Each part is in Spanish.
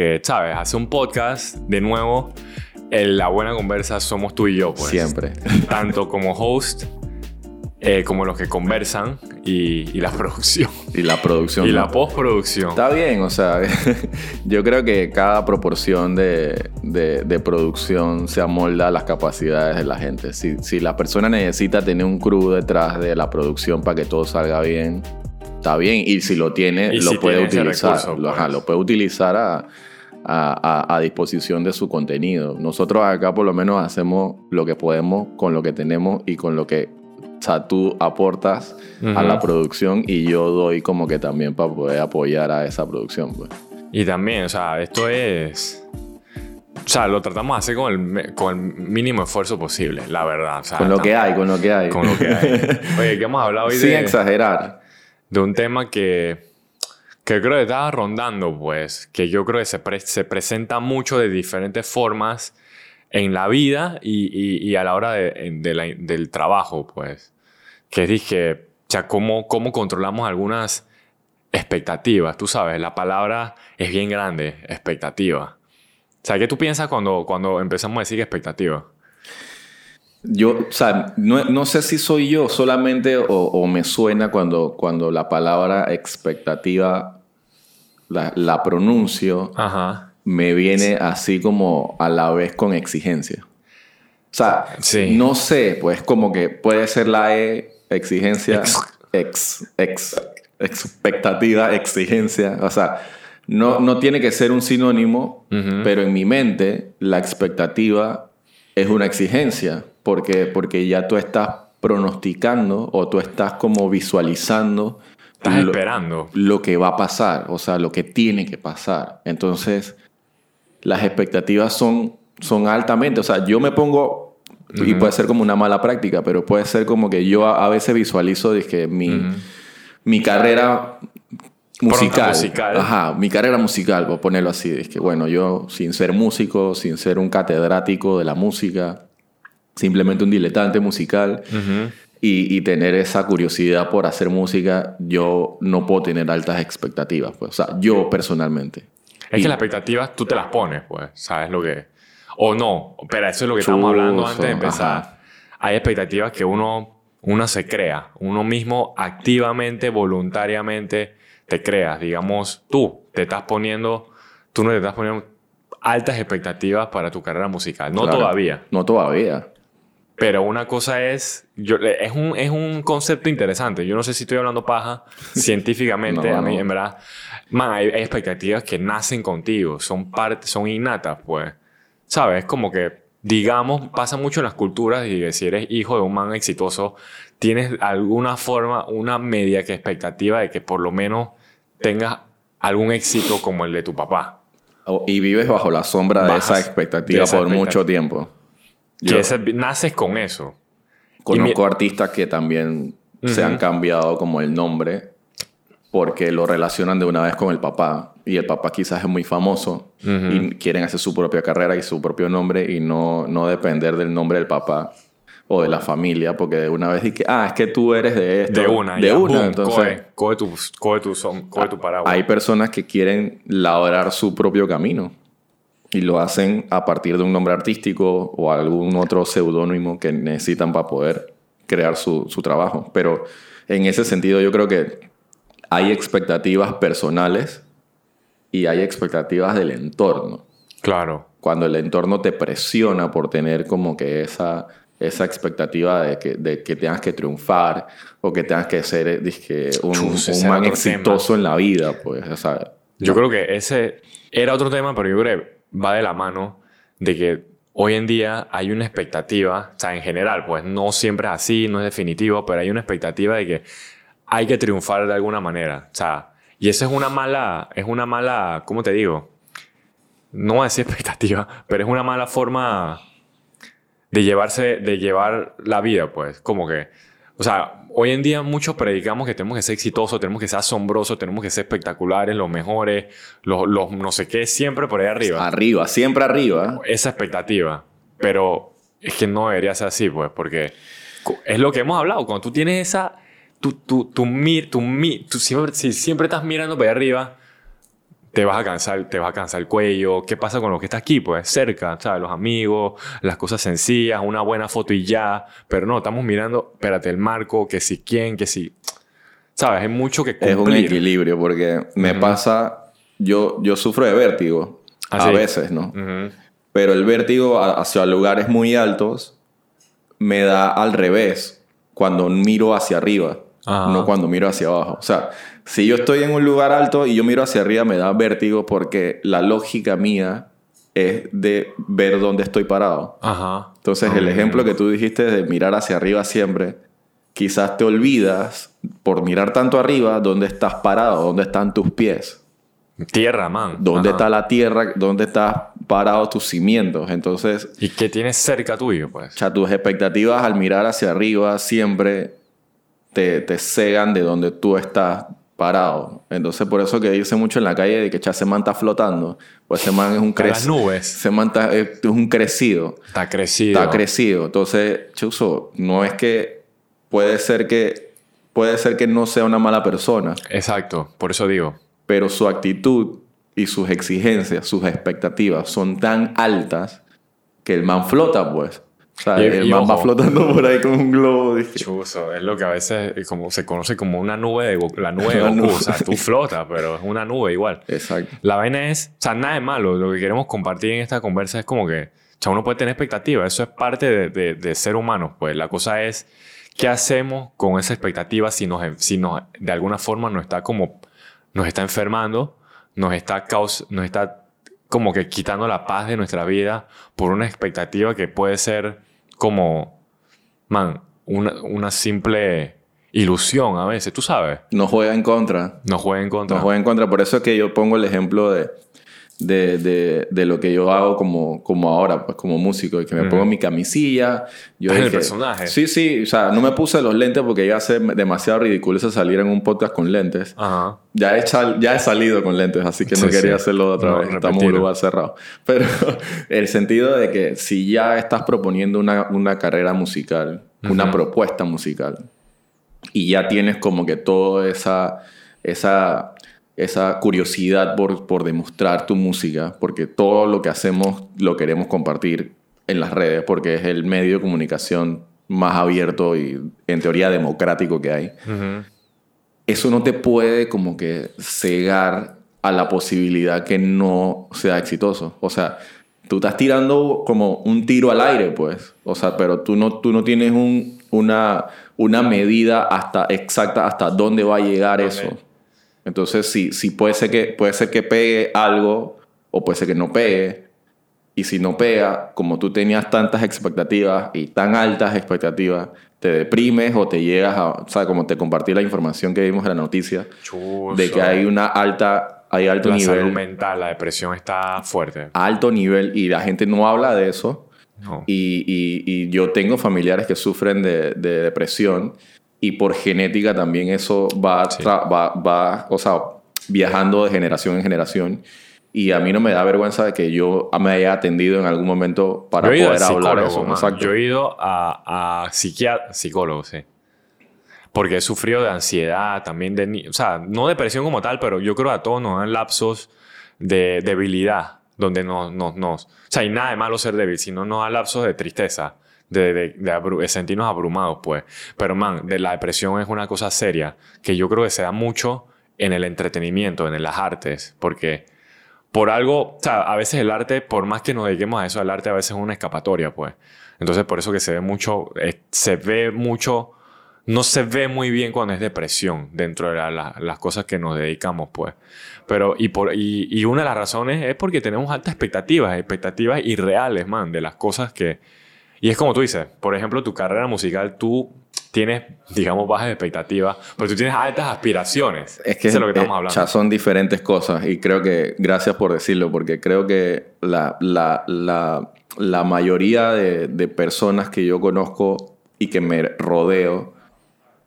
que, ¿sabes? Hace un podcast, de nuevo, en la buena conversa somos tú y yo, pues. Siempre. Tanto como host, eh, como los que conversan y, y la producción. Y la producción. Y ¿no? la postproducción. Está bien, o sea, yo creo que cada proporción de, de- de producción se amolda a las capacidades de la gente. Si, si la persona necesita tener un crew detrás de la producción para que todo salga bien, está bien. Y si lo tiene, Y lo si puede tiene utilizar. recurso, lo, ajá, pues. lo puede utilizar a, a- a- a disposición de su contenido. Nosotros acá por lo menos hacemos lo que podemos con lo que tenemos y con lo que o sea, tú aportas a la producción y yo doy como que también para poder apoyar a esa producción. Pues. Y también, o sea, esto es. O sea, lo tratamos de hacer con el, con el mínimo esfuerzo posible, la verdad. o sea, Con lo que hay, con lo que hay. Con lo que hay. Oye, que hemos hablado hoy Sin de, exagerar. de un tema que, que creo que estaba rondando, pues, que yo creo que se, se presenta mucho de diferentes formas en la vida y, y- a la hora de- del trabajo, pues. Que dije, sea, ¿cómo, cómo controlamos algunas expectativas? Tú sabes, la palabra es bien grande, expectativa. O sea, ¿qué tú piensas cuando, cuando empezamos a decir expectativa? Yo, o sea, no, no sé si soy yo solamente o, o me suena cuando, cuando la palabra expectativa la, la pronuncio, Ajá. me viene así como a la vez con exigencia. O sea, Sí. no sé, pues como que puede ser la E, exigencia, Ex- ex, ex, expectativa, exigencia. O sea, no, no tiene que ser un sinónimo, pero en mi mente la expectativa es una exigencia, porque, porque ya tú estás pronosticando o tú estás como visualizando Estás lo- esperando. lo que va a pasar, o sea, lo que tiene que pasar. Entonces, las expectativas son, son altamente, o sea, yo me pongo, y puede ser como una mala práctica, pero puede ser como que yo a, a veces visualizo dizque, mi, mi carrera musical. musical. Ajá, mi carrera musical, por ponerlo así. Es que, bueno, yo sin ser músico, sin ser un catedrático de la música, simplemente un diletante musical, Ujú. Y, y tener esa curiosidad por hacer música, yo no puedo tener altas expectativas. Pues. O sea, yo personalmente. Es Y- que las expectativas tú te las pones, pues, ¿sabes lo que? O no, pero eso es lo que estamos hablando antes de empezar. ajá. Hay expectativas que uno, uno se crea, uno mismo activamente, voluntariamente te creas. Digamos, tú te estás poniendo, tú no te estás poniendo altas expectativas para tu carrera musical. No Claro. todavía. No todavía. Pero una cosa es, yo, es, un, es un concepto interesante. Yo no sé si estoy hablando paja científicamente. No, a mí, no. en verdad, man, hay, hay expectativas que nacen contigo, son parte, son innatas, pues. ¿Sabes? Como que, digamos, pasa mucho en las culturas y si eres hijo de un man exitoso, tienes alguna forma, una media que expectativa de que por lo menos tengas algún éxito como el de tu papá. Y vives bajo la sombra de esa expectativa de esa por expectativa. mucho tiempo. Que ese- naces con eso. conozco mi- artistas que también se han cambiado como el nombre porque lo relacionan de una vez con el papá. Y el papá quizás es muy famoso Ujú. y quieren hacer su propia carrera y su propio nombre y no, no depender del nombre del papá o de la familia, porque de una vez dije, ah, es que tú eres de esto. De una, De ya, una. boom, Entonces, coge, coge tu, coge tu, son- coge tu paraguas. hay personas que quieren labrar su propio camino y lo hacen a partir de un nombre artístico o algún otro seudónimo que necesitan para poder crear su, su trabajo. Pero en ese sentido yo creo que hay expectativas personales y hay expectativas del entorno. Claro. Cuando el entorno te presiona por tener como que esa, esa expectativa de que, de que tengas que triunfar o que tengas que ser dizque, un, Chus, un man exitoso en la vida, pues, o sea, Yo creo que ese era otro tema, pero yo creo va de la mano de que hoy en día hay una expectativa, o sea, en general, pues no siempre es así, no es definitivo, pero hay una expectativa de que hay que triunfar de alguna manera. O sea, y eso es una mala, es una mala, ¿cómo te digo? No voy a decir expectativa, pero es una mala forma de llevarse, de llevar la vida, pues. Como que, o sea, hoy en día muchos predicamos que tenemos que ser exitosos, tenemos que ser asombrosos, tenemos que ser espectaculares, los mejores, los, los no sé qué, siempre por ahí arriba. arriba, siempre arriba. Esa expectativa. Pero es que no debería ser así, pues, porque es lo que hemos hablado. Cuando tú tienes esa. Tú, tú, tú, mir, tú, mi- tú siempre, si siempre estás mirando para allá arriba, te vas a cansar, te vas a cansar el cuello. ¿Qué pasa con lo que está aquí? Pues cerca, ¿sabes? Los amigos, las cosas sencillas, una buena foto y ya. Pero no, estamos mirando, espérate, el marco, que si quién, que si... ¿Sabes? Hay mucho que cumplir. Es un equilibrio porque me pasa, yo, yo sufro de vértigo Ah, a sí. veces, ¿no? Ujú. Pero el vértigo hacia lugares muy altos me da al revés cuando miro hacia arriba, Ajá. no cuando miro hacia abajo. O sea, si yo estoy en un lugar alto y yo miro hacia arriba, me da vértigo porque la lógica mía es de ver dónde estoy parado. Ajá. Entonces, el ejemplo que tú dijiste de mirar hacia arriba siempre, quizás te olvidas por mirar tanto arriba dónde estás parado, dónde están tus pies. Tierra, man. ¿Dónde Ajá. está la tierra? ¿Dónde estás parado tus cimientos? Entonces, ¿Y qué tienes cerca tuyo, pues? o sea, tus expectativas al mirar hacia arriba siempre te, te cegan de donde tú estás parado. Entonces, por eso que dice mucho en la calle de que ese man está flotando. Pues ese man es un crecido. nubes. Ese man está- es un crecido. Está crecido. Está crecido. Entonces, Chuso, no es que puede ser que puede ser que no sea una mala persona, Exacto. Por eso digo. pero su actitud y sus exigencias, sus expectativas son tan altas que el man flota, pues. O sea, Y- el y man va flotando por ahí como un globo. dije. Chuzo, es lo que a veces es como, se conoce como una nube de Goku, la nube de Goku. nube. O sea, tú flotas, pero es una nube igual. Exacto. La vaina es, o sea, nada de malo. Lo que queremos compartir en esta conversa es como que, o sea, uno puede tener expectativas. Eso es parte de, de- de ser humano. Pues la cosa es, ¿qué hacemos con esa expectativa si nos, si nos de alguna forma nos está como, nos está enfermando, nos está, caus nos está como que quitando la paz de nuestra vida por una expectativa que puede ser como, man, una, una simple ilusión a veces, tú sabes. No juega en contra. No juega en contra. No juega en contra. Por eso es que yo pongo el ejemplo de, de, de, de lo que yo hago como, como ahora, pues como músico, y que me pongo mi camisilla. Yo Estás en el dije- personaje. Sí, sí. O sea, no me puse los lentes porque ya hace demasiado ridículo eso salir en un podcast con lentes. Ajá. Ya he, sal- ya he salido con lentes, así que no quería sí. hacerlo otra No, vez. Estamos en un repetirlo. lugar cerrado. Pero el sentido de que si ya estás proponiendo una, una carrera musical, una propuesta musical, y ya tienes como que toda esa, esa, esa curiosidad por, por demostrar tu música, porque todo lo que hacemos lo queremos compartir en las redes, porque es el medio de comunicación más abierto y en teoría democrático que hay Ujú. eso no te puede como que cegar a la posibilidad que no sea exitoso. O sea, tú estás tirando como un tiro al aire, pues. O sea, pero tú no, tú no tienes un, una, una medida hasta exacta hasta dónde va a llegar Ok. eso. Entonces, sí, sí puede ser que puede ser que pegue algo o puede ser que no pegue. Y si no pega, como tú tenías tantas expectativas y tan altas expectativas, te deprimes o te llegas a, o sea, como te compartí la información que vimos en la noticia, Chuzo. de que hay una alta, hay alto la salud nivel, mental, la depresión está fuerte. alto nivel y la gente no habla de eso. No. Y, y- y yo tengo familiares que sufren de, de depresión y por genética también eso va, Sí. va, va, o sea, viajando de generación en generación. Y a mí no me da vergüenza de que yo me haya atendido en algún momento para poder hablar eso. Exacto. Yo he ido a, a psicólogo, sí. Porque he sufrido de ansiedad, también de... O sea, no depresión como tal, pero yo creo que a todos nos dan lapsos de debilidad, donde nos... nos, nos o sea, hay nada de malo ser débil, sino nos da lapsos de tristeza, de, de, de sentirnos abrumados, pues. Pero, man, de la depresión es una cosa seria, que yo creo que se da mucho en el entretenimiento, en las artes, porque por algo, o sea, a veces el arte, por más que nos dediquemos a eso, el arte a veces es una escapatoria, pues. Entonces, por eso que se ve mucho, eh, se ve mucho, no se ve muy bien cuando es depresión dentro de la- la- las cosas que nos dedicamos, pues. Pero, y, por, y, y una de las razones es porque tenemos altas expectativas, expectativas irreales, man, de las cosas que... Y es como tú dices, por ejemplo, tu carrera musical, tú tienes, digamos, bajas expectativas, pero tú tienes altas aspiraciones. Es que, Eso es lo que estamos eh, hablando. ya son diferentes cosas y creo que, gracias por decirlo, porque creo que la, la, la, la mayoría de, de personas que yo conozco y que me rodeo,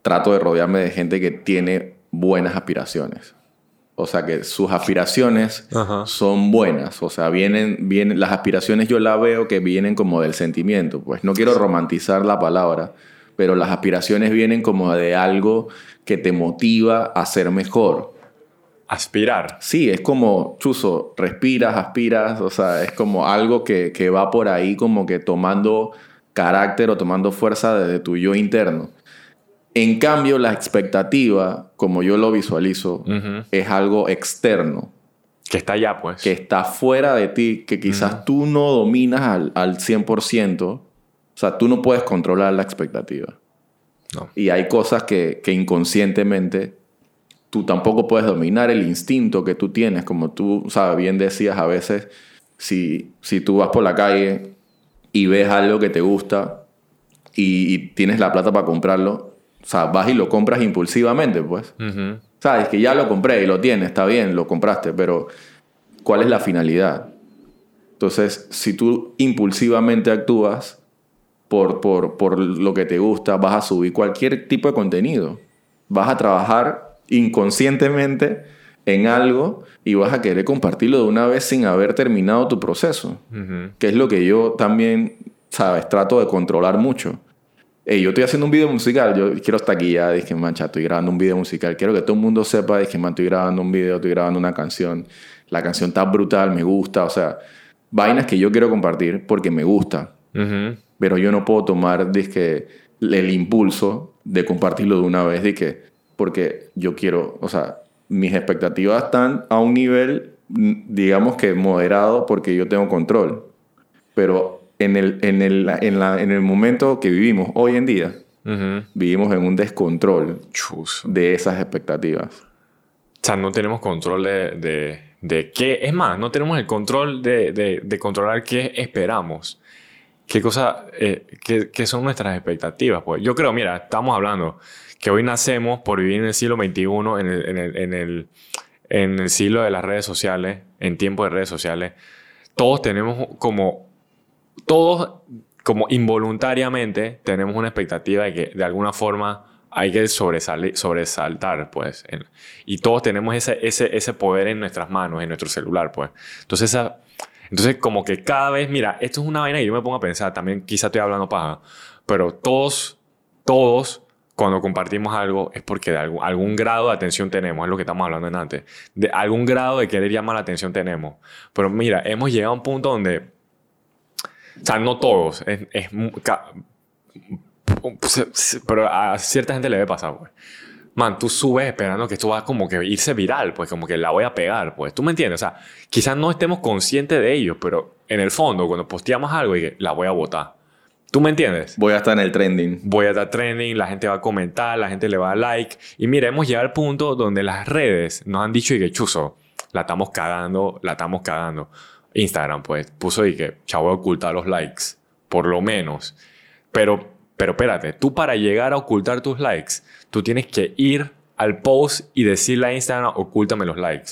trato de rodearme de gente que tiene buenas aspiraciones. O sea, que sus aspiraciones Ajá. son buenas. O sea, vienen, vienen, las aspiraciones yo la veo que vienen como del sentimiento. Pues no quiero romantizar la palabra, pero las aspiraciones vienen como de algo que te motiva a ser mejor. aspirar. Sí, es como, chuzo, respiras, aspiras, o sea, es como algo que, que va por ahí como que tomando carácter o tomando fuerza desde tu yo interno. En cambio, la expectativa, como yo lo visualizo, es algo externo. Que está allá, pues. Que está fuera de ti, que quizás tú no dominas al, al 100%. O sea, tú no puedes controlar la expectativa. No. Y hay cosas que, que inconscientemente tú tampoco puedes dominar el instinto que tú tienes. Como tú, sabes, bien decías a veces, si, si tú vas por la calle y ves algo que te gusta y, y tienes la plata para comprarlo, o sea, vas y lo compras impulsivamente, pues. Sabes que ya lo compré y lo tienes, está bien, lo compraste, pero ¿cuál es la finalidad? Entonces, si tú impulsivamente actúas por, por, por lo que te gusta, vas a subir cualquier tipo de contenido. Vas a trabajar inconscientemente en algo y vas a querer compartirlo de una vez sin haber terminado tu proceso. Que es lo que yo también, sabes, trato de controlar mucho. Ey, yo estoy haciendo un video musical, yo quiero estar aquí ya, dije, mancha, estoy grabando un video musical, quiero que todo el mundo sepa, dije, man, estoy grabando un video, estoy grabando una canción, la canción está brutal, me gusta, o sea, vainas que yo quiero compartir porque me gusta, Ujú. pero yo no puedo tomar, dije, el impulso de compartirlo de una vez, dije, porque yo quiero, o sea, mis expectativas están a un nivel, digamos que moderado, porque yo tengo control, pero en el, en el, en la, en el momento que vivimos hoy en día, vivimos en un descontrol Chus. de esas expectativas. O sea, no tenemos control de, de, de qué. Es más, no tenemos el control de, de, de controlar qué esperamos. ¿Qué, cosa, eh, qué, qué son nuestras expectativas? Pues yo creo, mira, estamos hablando que hoy nacemos por vivir en el siglo XXI, en el, en el, en el, en el siglo de las redes sociales, en tiempo de redes sociales. Todos tenemos como. Todos, como involuntariamente, tenemos una expectativa de que de alguna forma hay que sobresali- sobresaltar, pues. Y todos tenemos ese, ese, ese poder en nuestras manos, en nuestro celular, pues. Entonces, esa, entonces, como que cada vez, mira, esto es una vaina que yo me pongo a pensar, también quizá estoy hablando paja, pero todos, todos, cuando compartimos algo, es porque de algún, algún grado de atención tenemos, es lo que estamos hablando en antes. De algún grado de querer llamar la atención tenemos. Pero mira, hemos llegado a un punto donde, o sea, no todos, es, pero a cierta gente le debe pasar, pues. Man, tú subes esperando que esto va como que irse viral, pues como que la voy a pegar, pues. ¿Tú me entiendes? O sea, quizás no estemos conscientes de ello, pero en el fondo, cuando posteamos algo, y que la voy a votar. ¿Tú me entiendes? Voy a estar en el trending. Voy a estar trending, la gente va a comentar, la gente le va a like. Y mira, hemos llegado al punto donde las redes nos han dicho y que chuzo, la estamos cagando, la estamos cagando. Instagram, pues, puso y que, chavo, ocultar los likes, por lo menos. Pero, pero espérate, tú para llegar a ocultar tus likes, tú tienes que ir al post y decirle a Instagram, ocúltame los likes.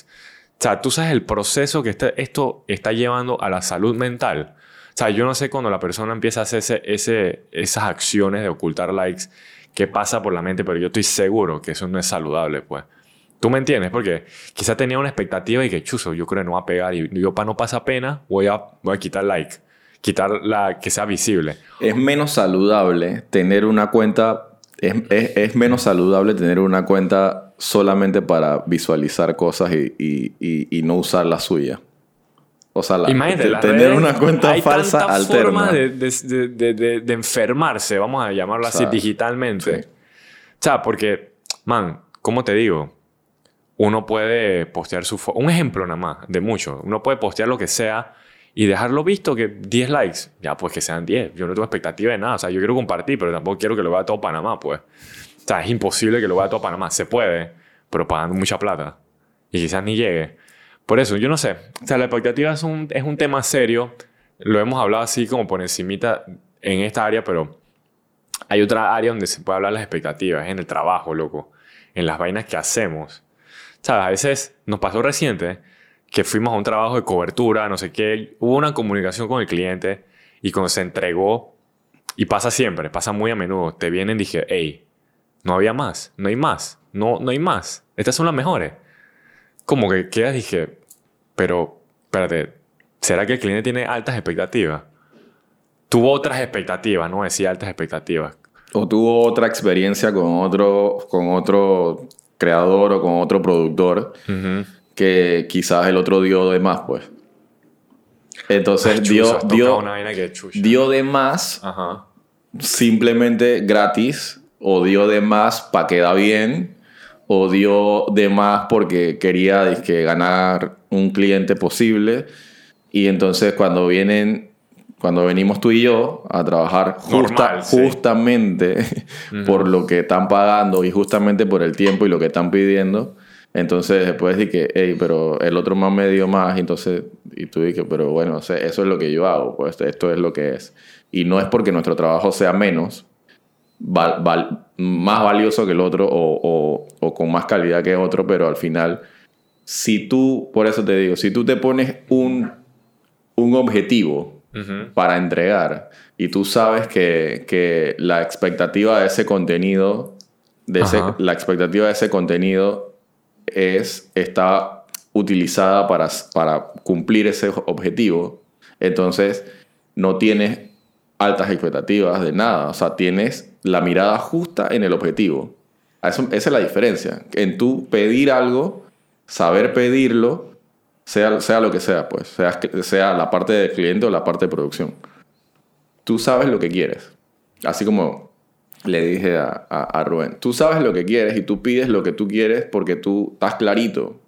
O sea, tú sabes el proceso que este- esto está llevando a la salud mental. O sea, yo no sé cuando la persona empieza a hacer ese- esas acciones de ocultar likes, qué pasa por la mente, pero yo estoy seguro que eso no es saludable, pues. ¿Tú me entiendes? Porque quizá tenía una expectativa y que, chuzo, yo creo que no va a pegar y yo para no pasar pena voy a, voy a quitar like, quitar la que sea visible. Es menos saludable tener una cuenta. Es, es- es menos saludable tener una cuenta solamente para visualizar cosas y, y- y- y no usar la suya. O sea, la- Imagínate, tener redes, una cuenta hay falsa tantas alterna. formas de, de, de- enfermarse, vamos a llamarlo así, O sea, digitalmente. sí. O sea, porque, man, ¿cómo te digo? Uno puede postear su foto. Un ejemplo nada más, de mucho. Uno puede postear lo que sea y dejarlo visto que 10 likes. Ya, pues que sean 10. Yo no tengo expectativa de nada. O sea, yo quiero compartir, pero tampoco quiero que lo vea todo Panamá, pues. O sea, es imposible que lo vea todo Panamá. Se puede, pero pagando mucha plata. Y quizás ni llegue. Por eso, yo no sé. O sea, la expectativa es un, es un tema serio. Lo hemos hablado así como por encimita en esta área, pero hay otra área donde se puede hablar las expectativas. Es en el trabajo, loco. En las vainas que hacemos. ¿Sabes? A veces nos pasó reciente que fuimos a un trabajo de cobertura, no sé qué. Hubo una comunicación con el cliente y cuando se entregó, y pasa siempre, pasa muy a menudo, te vienen y dije, hey, no había más, no hay más, no, no hay más. Estas son las mejores. Como que quedas, dije, pero, espérate, ¿será que el cliente tiene altas expectativas? Tuvo otras expectativas, no decía altas expectativas. O tuvo otra experiencia con otro, con otro creador o con otro productor que quizás el otro dio de más, pues. Entonces dio, dio, que de más Ajá. simplemente gratis o dio de más para quedar bien o dio de más porque quería dizque, ganar un cliente posible y entonces cuando vienen cuando venimos tú y yo a trabajar justa- Normal, sí. justamente por lo que están pagando y justamente por el tiempo y lo que están pidiendo entonces después decir que hey, pero el otro más me dio más entonces y tú dices pero bueno eso es lo que yo hago pues esto es lo que es y no es porque nuestro trabajo sea menos val- val- más valioso que el otro o, o- o con más calidad que otro, pero al final, si tú, por eso te digo, si tú te pones un, un objetivo Para entregar. Y tú sabes que, que la expectativa de ese contenido, de ese- la expectativa de ese contenido es, está utilizada para, para cumplir ese objetivo, entonces no tienes altas expectativas de nada, o sea, tienes la mirada justa en el objetivo. Eso, esa es la diferencia, en tú pedir algo, saber pedirlo, sea, sea lo que sea, pues, sea, sea la parte del cliente o la parte de producción. Tú sabes lo que quieres. Así como le dije a, a, a Rubén, tú sabes lo que quieres y tú pides lo que tú quieres porque tú estás clarito.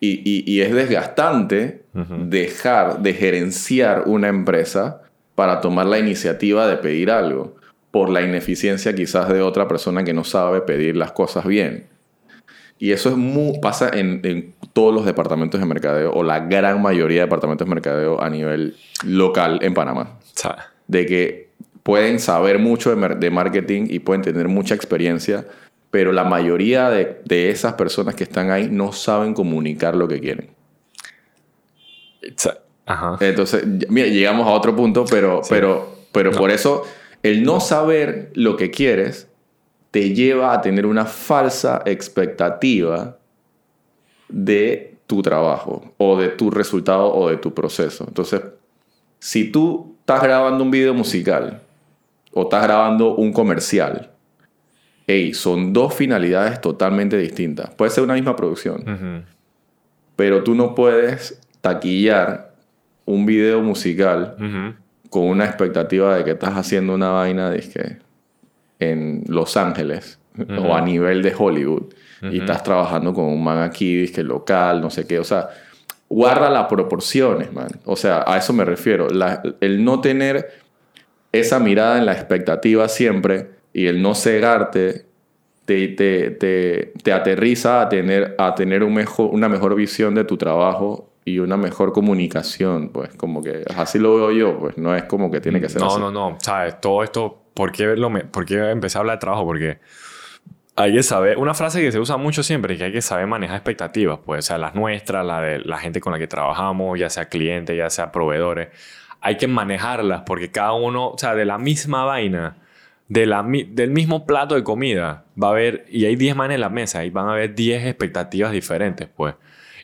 Y, y, y es desgastante dejar de gerenciar una empresa para tomar la iniciativa de pedir algo por la ineficiencia quizás de otra persona que no sabe pedir las cosas bien. Y eso es muy, pasa en, en todos los departamentos de mercadeo o la gran mayoría de departamentos de mercadeo a nivel local en Panamá. De que pueden saber mucho de, marketing y pueden tener mucha experiencia, pero la mayoría de, de esas personas que están ahí no saben comunicar lo que quieren. Ajá. Entonces, mira, llegamos a otro punto, pero, pero, pero No. por eso el no saber lo que quieres te lleva a tener una falsa expectativa de tu trabajo o de tu resultado o de tu proceso. Entonces, si tú estás grabando un video musical o estás grabando un comercial, hey, son dos finalidades totalmente distintas. Puede ser una misma producción pero tú no puedes taquillar un video musical con una expectativa de que estás haciendo una vaina dizque, en Los Ángeles o a nivel de Hollywood y estás trabajando con un man aquí dizque, local, no sé qué, o sea, guarda las proporciones, man. O sea, a eso me refiero, La- el no tener esa mirada en la expectativa siempre y el no cegarte te, te, te, te aterriza a tener, a tener un mejor, una mejor visión de tu trabajo y una mejor comunicación, pues como que así lo veo yo, pues no es como que tiene que ser No, así. no, no. ¿Sabes? Todo esto, ¿por qué, verlo me- por qué empecé a hablar de trabajo? Porque hay que saber, una frase que se usa mucho siempre es que hay que saber manejar expectativas, pues, o sea, las nuestras, la de la gente con la que trabajamos, ya sea clientes, ya sea proveedores. Hay que manejarlas porque cada uno, o sea, de la misma vaina, de la, del mismo plato de comida, va a haber, y hay 10 manes en la mesa, y van a haber 10 expectativas diferentes, pues.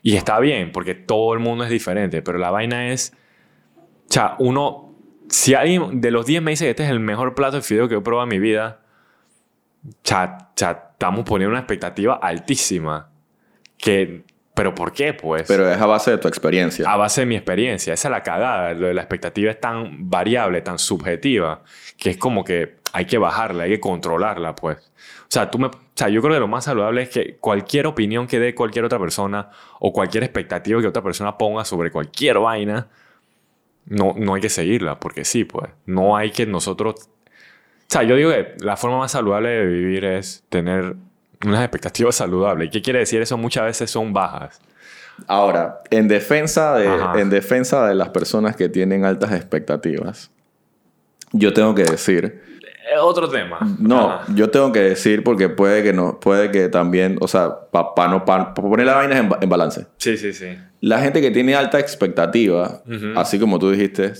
Y está bien, porque todo el mundo es diferente, pero la vaina es, o sea, uno, si alguien de los 10 me dice que este es el mejor plato de fideo que he probado en mi vida, cha, cha, estamos poniendo una expectativa altísima. Que, ¿Pero por qué, pues? Pero es a base de tu experiencia. a base de mi experiencia. Esa es la cagada. Lo de la expectativa es tan variable, tan subjetiva, que es como que hay que bajarla, hay que controlarla, pues. O sea, tú me, o sea, yo creo que lo más saludable es que cualquier opinión que dé cualquier otra persona o cualquier expectativa que otra persona ponga sobre cualquier vaina, no, no hay que seguirla, porque sí, pues. No hay que nosotros... O sea, yo digo que la forma más saludable de vivir es tener unas expectativas saludables. ¿Y qué quiere decir eso? Muchas veces son bajas. Ahora, en defensa, de, Ajá. en defensa de las personas que tienen altas expectativas, yo tengo que decir, Es otro tema. no, Ajá. yo tengo que decir porque puede que no, puede que también, o sea, para no, pa, pa poner las vainas en, ba- en balance. Sí, sí, sí. La gente que tiene alta expectativa, Ujú. así como tú dijiste,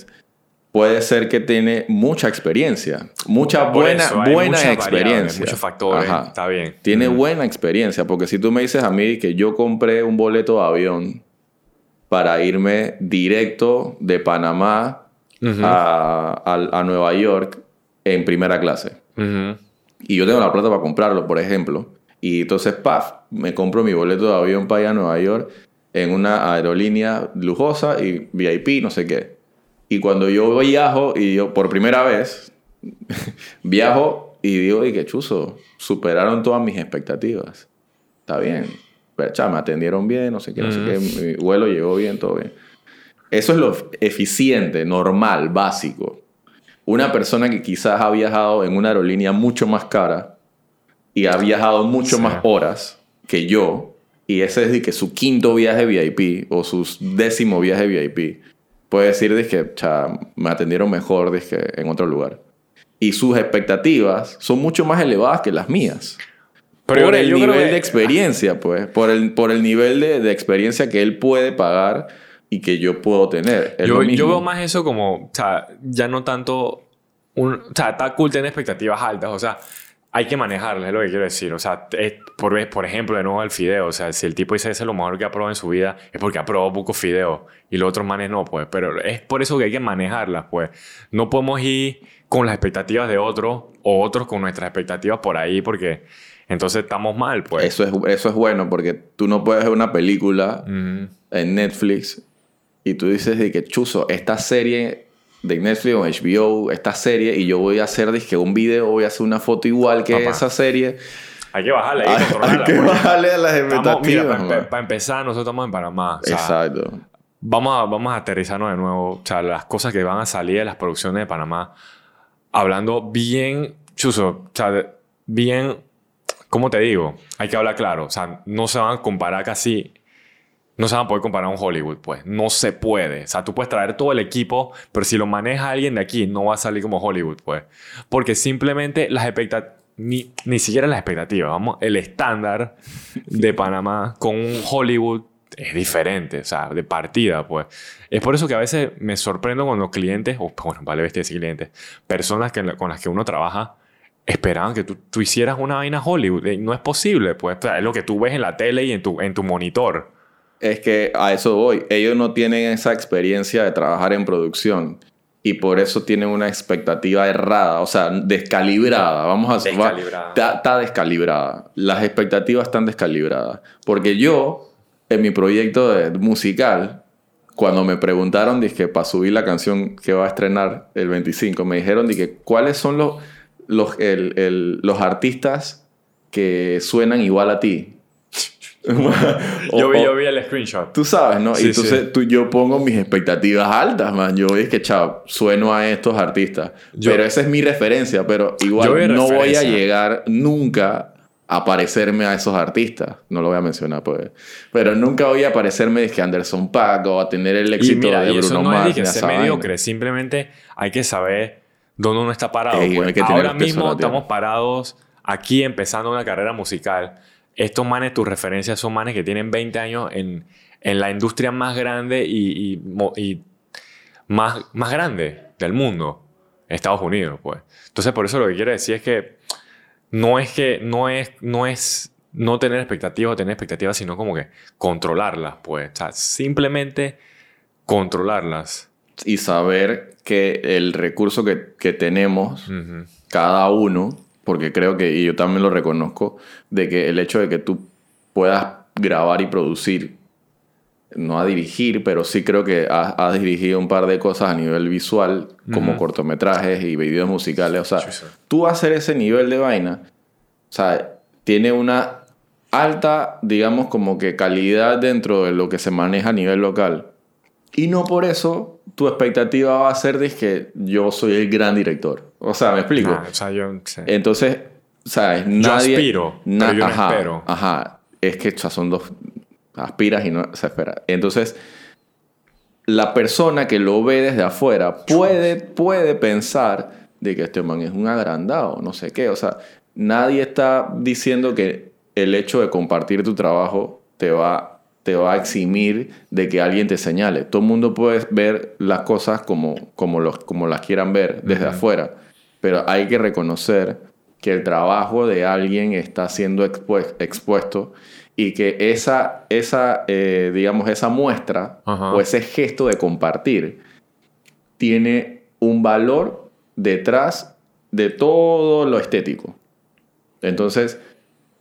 puede ser que tiene mucha experiencia, mucha Por buena, eso, buena experiencia. muchos factores. Ajá. Está bien. Tiene buena experiencia, porque si tú me dices a mí que yo compré un boleto de avión para irme directo de Panamá a, a- a Nueva York en primera clase, y yo tengo la plata para comprarlo, por ejemplo, Y entonces, paf, me compro mi boleto de avión para ir a Nueva York en una aerolínea lujosa y VIP, no sé qué. Y cuando yo viajo, y yo por primera vez, viajo y digo, y qué chuzo, superaron todas mis expectativas. Está bien. Pero, cha, me atendieron bien, no sé qué, no sé qué, mi vuelo llegó bien, todo bien. Eso es lo eficiente, normal, básico. Una persona que quizás ha viajado en una aerolínea mucho más cara y ha viajado mucho más horas que yo, y ese es de que su quinto viaje VIP o su décimo viaje VIP, puede decir de que cha, me atendieron mejor que en otro lugar. Y sus expectativas son mucho más elevadas que las mías. Pero por yo el creo nivel que- de experiencia, pues. Por el, por el nivel de, de experiencia que él puede pagar y que yo puedo tener. Es Yo, yo veo más eso como, o sea, ya no tanto. Un, o sea, está cool tener expectativas altas, o sea, hay que manejarlas, es lo que quiero decir. O sea, es- por, por ejemplo, de nuevo el fideo, o sea, si el tipo dice que es lo mejor que ha probado en su vida, es porque ha probado poco fideo y los otros manes no, pues. Pero es por eso que hay que manejarlas, pues. No podemos ir con las expectativas de otros o otros con nuestras expectativas por ahí, porque entonces estamos mal, pues. Eso es, eso es bueno porque tú no puedes ver una película en Netflix y tú dices de que chuzo, esta serie de Netflix o HBO, esta serie, y yo voy a hacer dizque, un video, voy a hacer una foto igual que Papá. esa serie. Hay que bajarle, hay que Hay, que bajarle a las estamos- expectativas. mira, para, man. empezar, nosotros estamos en Panamá. o sea, Exacto. Vamos a, vamos a aterrizarnos de nuevo. O sea, las cosas que van a salir de las producciones de Panamá. Hablando bien, chuzo, o sea, bien, ¿cómo te digo? Hay que hablar claro. O sea, no se van a comparar casi, no se van a poder comparar a un Hollywood, pues. No se puede. O sea, tú puedes traer todo el equipo, pero si lo maneja alguien de aquí, no va a salir como Hollywood, pues. Porque simplemente las expectativas, ni, ni siquiera las expectativas, vamos, el estándar de Panamá con un Hollywood es diferente, o sea, de partida, pues. Es por eso que a veces me sorprendo cuando clientes, o bueno, vale bestia decir clientes, personas que, con las que uno trabaja, esperaban que tú, tú hicieras una vaina Hollywood. Y no es posible, pues. O sea, es lo que tú ves en la tele y en tu, en tu monitor. Es que a eso voy. Ellos no tienen esa experiencia de trabajar en producción. Y por eso tienen una expectativa errada, o sea, descalibrada. Vamos a Descalibrada. Está, está descalibrada. Las expectativas están descalibradas. Porque yo, en mi proyecto de musical, cuando me preguntaron dije, para subir la canción que va a estrenar el 25, me dijeron dije, cuáles son los, los, el- el- los artistas que suenan igual a ti. O- yo, vi, yo vi el screenshot. Tú sabes, ¿no? Sí, y entonces sí. tú, yo pongo mis expectativas altas, man. Yo es que, chao, sueno a estos artistas. Yo- pero esa es mi referencia, pero igual no voy a llegar nunca a parecerme a esos artistas. No lo voy a mencionar, pues. Pero nunca voy a parecerme de que Anderson Paak o a tener el Y éxito mira, de y eso Bruno no es Mars. de que vaina. mediocre, simplemente hay que saber dónde uno está parado. Ey, pues. Ahora mismo estamos parados aquí empezando una carrera musical. Estos manes, tus referencias son manes que tienen 20 años en, en la industria más grande y, y y más, más grande del mundo, Estados Unidos, pues. Entonces, por eso lo que quiero decir es que no es que no es, no es no tener expectativas o tener expectativas, sino como que controlarlas, pues. O sea, simplemente controlarlas. Y saber que el recurso que, que tenemos cada uno, porque creo que, y yo también lo reconozco, de que el hecho de que tú puedas grabar y producir, no a dirigir, pero sí creo que has, has dirigido un par de cosas a nivel visual, como cortometrajes y videos musicales. O sea, sí. tú hacer ese nivel de vaina, o sea, tiene una alta, digamos, como que calidad dentro de lo que se maneja a nivel local. Y no por eso tu expectativa va a ser de que yo soy el gran director. O sea, ¿me explico? Nah, o sea, yo. Entonces, ¿sabes? Nadie, aspiro, pero yo no ajá, espero. Ajá. Es que o sea, son dos. Aspiras y no se espera. Entonces, la persona que lo ve desde afuera puede, puede pensar de que este man es un agrandado, no sé qué. O sea, nadie está diciendo que el hecho de compartir tu trabajo te va, te va a eximir de que alguien te señale. Todo el mundo puede ver las cosas como, como, los, como las quieran ver desde afuera, pero hay que reconocer que el trabajo de alguien está siendo expue- expuesto y que esa, esa eh, digamos, esa muestra o ese gesto de compartir tiene un valor detrás de todo lo estético. Entonces,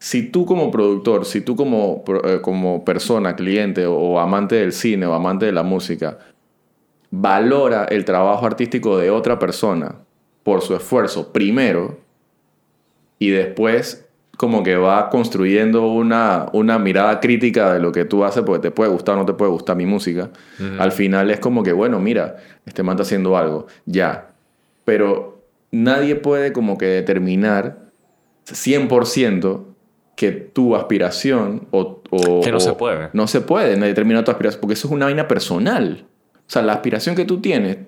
si tú como productor, si tú como, eh, como persona, cliente o, o amante del cine o amante de la música, valora el trabajo artístico de otra persona por su esfuerzo primero y después como que va construyendo una, una mirada crítica de lo que tú haces, porque te puede gustar o no te puede gustar mi música, al final es como que, bueno, mira, este man está haciendo algo, ya. Pero nadie puede como que determinar 100% que tu aspiración o... o- Que no o- se puede. No se puede determinar tu aspiración, porque eso es una vaina personal. O sea, la aspiración que tú tienes,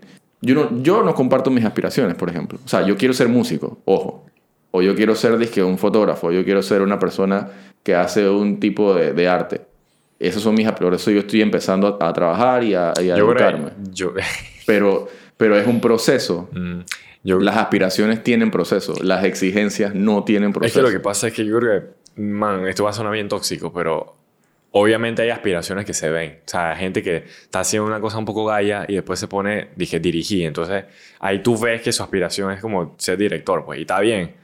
yo no, yo no comparto mis aspiraciones, por ejemplo. O sea, yo quiero ser músico, ojo. O yo quiero ser disque, un fotógrafo, yo quiero ser una persona que hace un tipo de, de arte. Esos son mis aspiraciones. Por eso yo estoy empezando a, a trabajar y a, y a Yo educarme. creo, yo, Pero, pero es un proceso. Mm, yo, Las aspiraciones tienen proceso, las exigencias no tienen es proceso. que lo que pasa es que yo creo que, man, esto va a sonar bien tóxico, pero obviamente hay aspiraciones que se ven. O sea, hay gente que está haciendo una cosa un poco gaya y después se pone, dije, dirigir. Entonces, ahí tú ves que su aspiración es como ser director, pues, y está bien.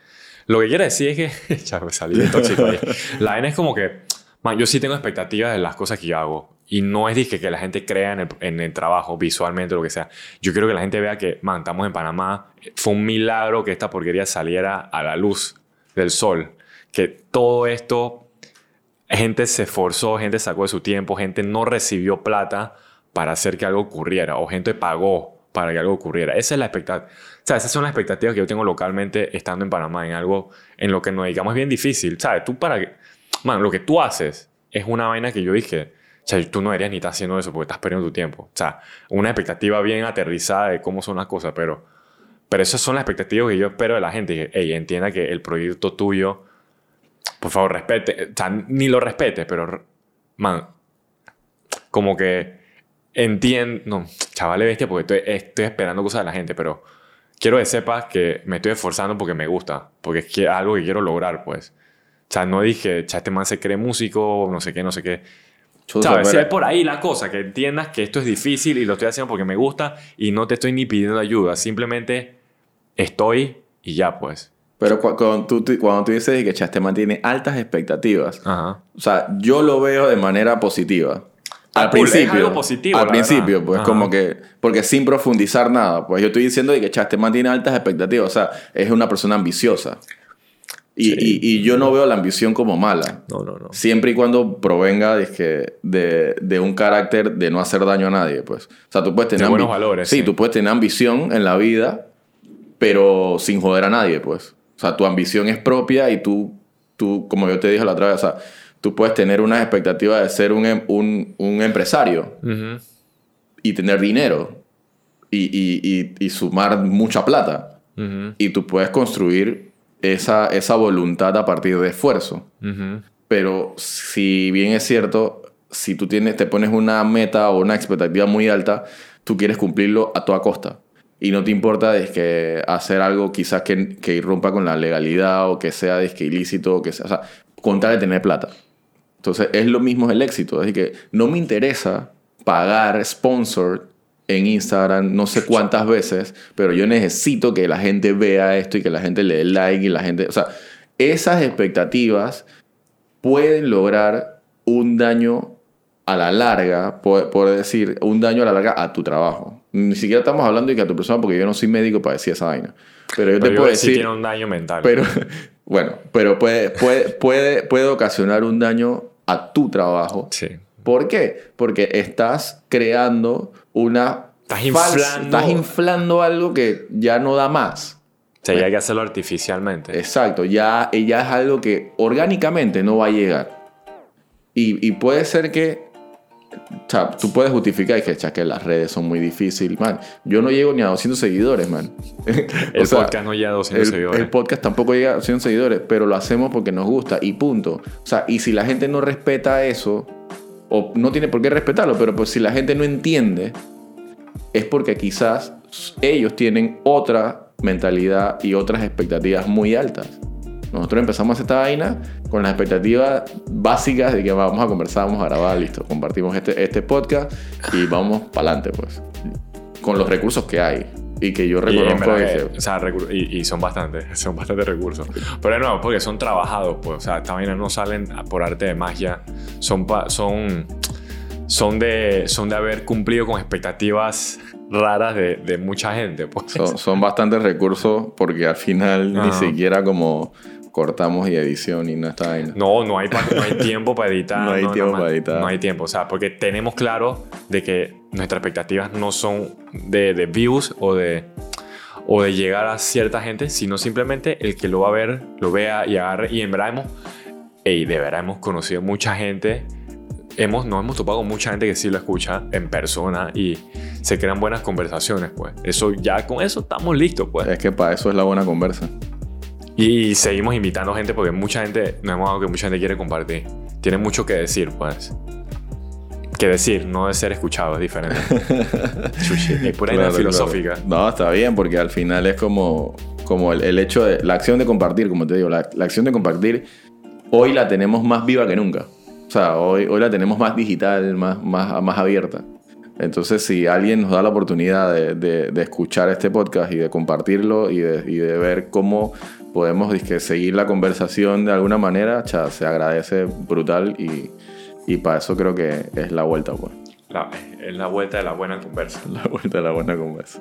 Lo que quiero decir es que, ya me salí de tóxico ahí. La vaina es como que, man, yo sí tengo expectativas de las cosas que yo hago. Y no es dije, que la gente crea en el, en el trabajo, visualmente, lo que sea. Yo quiero que la gente vea que, man, estamos en Panamá. Fue un milagro que esta porquería saliera a la luz del sol. Que todo esto, gente se esforzó, gente sacó de su tiempo, gente no recibió plata para hacer que algo ocurriera. O gente pagó para que algo ocurriera. Esa es la expectativa. O sea, esas son las expectativas que yo tengo localmente estando en Panamá, en algo en lo que nos dedicamos es bien difícil. ¿Sabes? Tú para que... Man, lo que tú haces es una vaina que yo dije... O sea, tú no deberías ni estar haciendo eso porque estás perdiendo tu tiempo. O sea, una expectativa bien aterrizada de cómo son las cosas, pero... Pero esas son las expectativas que yo espero de la gente. Que, ey, entienda que el proyecto tuyo... Por favor, respete. O sea, ni lo respete, pero... Man, como que entiendo, no, chavales bestia, porque estoy, estoy esperando cosas de la gente, pero quiero que sepas que me estoy esforzando porque me gusta, porque es que- algo que quiero lograr, pues. O sea, no dije, cha, este man se cree músico, no sé qué, no sé qué. ¿Sabes? Si es por ahí la cosa, que entiendas que esto es difícil y lo estoy haciendo porque me gusta y no te estoy ni pidiendo ayuda, simplemente estoy y ya, pues. Pero cu- cuando tú, tú- cuando tú dices que Chastema tiene altas expectativas, Ajá. o sea, yo lo veo de manera positiva. Ah, Al es principio. algo positivo, Al principio, verdad. pues Ajá. como que. Porque sin profundizar nada, pues yo estoy diciendo de que Chastema tiene altas expectativas. O sea, es una persona ambiciosa. Y, Sí. y- y yo no veo la ambición como mala. No, no, no. Siempre y cuando provenga de, que- de, de un carácter de no hacer daño a nadie, pues. O sea, tú puedes tener... buenos ambi- valores, Sí, sí. tú puedes tener ambición en la vida, pero sin joder a nadie, pues. O sea, tu ambición es propia y tú, tú como yo te dije la otra vez, o sea, tú puedes tener unas expectativas de ser un, em- un, un empresario y tener dinero y, y- y- y sumar mucha plata. Y tú puedes construir esa, esa voluntad a partir de esfuerzo. Pero si bien es cierto, si tú tienes, te pones una meta o una expectativa muy alta, tú quieres cumplirlo a toda costa. Y no te importa es hacer algo quizás que, que irrumpa con la legalidad o que sea ilícito, o que sea, o sea, con tal de tener plata. Entonces es lo mismo el éxito. Así que no me interesa pagar sponsor en Instagram no sé cuántas veces, pero yo necesito que la gente vea esto y que la gente le dé like y la gente... O sea, esas expectativas pueden lograr un daño a la larga, por, por decir, un daño a la larga a tu trabajo. Ni siquiera estamos hablando de que a tu persona, porque yo no soy médico para decir esa vaina. Pero yo Pero te yo puedo sí decir... tiene un daño mental. Pero, bueno, pero puede, puede, puede, puede ocasionar un daño a tu trabajo. sí. ¿Por qué? Porque estás creando una... Estás falsa- inflando- estás inflando algo que ya no da más. O sea, ya hay que hacerlo artificialmente. Exacto, ya, ya es algo que orgánicamente no va a llegar. Y, y puede ser que, o sea, tú puedes justificar que, "Cha, que las redes son muy difíciles. Man, yo no llego ni a 200 seguidores, man. El O sea, podcast no llega a 200 el, seguidores. el podcast tampoco llega a 200 seguidores, pero lo hacemos porque nos gusta y punto. O sea, y si la gente no respeta eso, o no tiene por qué respetarlo, pero pues si la gente no entiende, es porque quizás ellos tienen otra mentalidad y otras expectativas muy altas. Nosotros empezamos esta vaina con las expectativas básicas de que vamos a conversar, vamos a grabar, listo, compartimos este, este podcast y vamos para adelante, pues, con los recursos que hay. y que yo Y, reconozco que que- o sea, y, y son bastantes, son bastantes recursos. Pero no, porque son trabajados, pues. O sea, estas vainas no salen por arte de magia. Son, pa- son, son, de, son de haber cumplido con expectativas raras de, de mucha gente, pues. son, son bastantes recursos porque al final ni siquiera como cortamos y edición y no está vaina. No, no hay, pa- no hay tiempo para editar. No hay tiempo para editar. No hay tiempo. O sea, porque tenemos claro de que nuestras expectativas no son de, de views o de, o de llegar a cierta gente, sino simplemente el que lo va a ver, lo vea y agarre. Y en verdad hemos, ey, de verdad hemos conocido mucha gente. Hemos, nos hemos topado con mucha gente que sí lo escucha en persona y se crean buenas conversaciones, pues. Eso ya con eso estamos listos, pues. Es que para eso es la buena conversa. Y seguimos invitando gente porque mucha gente, nos hemos dado que mucha gente quiere compartir. Tiene mucho que decir, pues. Que decir, no de ser escuchado, es diferente. Chuchi, es pura Claro, filosófica. claro. No, está bien, porque al final es como, como el, el hecho de la acción de compartir, como te digo, la, la acción de compartir hoy la tenemos más viva que nunca. O sea, hoy, hoy la tenemos más digital, más, más, más abierta. Entonces, si alguien nos da la oportunidad de, de- de escuchar este podcast y de compartirlo y de, y de ver cómo podemos dizque, seguir la conversación de alguna manera, cha, se agradece brutal y, y para eso creo que es la vuelta, pues. La- es la vuelta de la buena conversa. La vuelta de la buena conversa.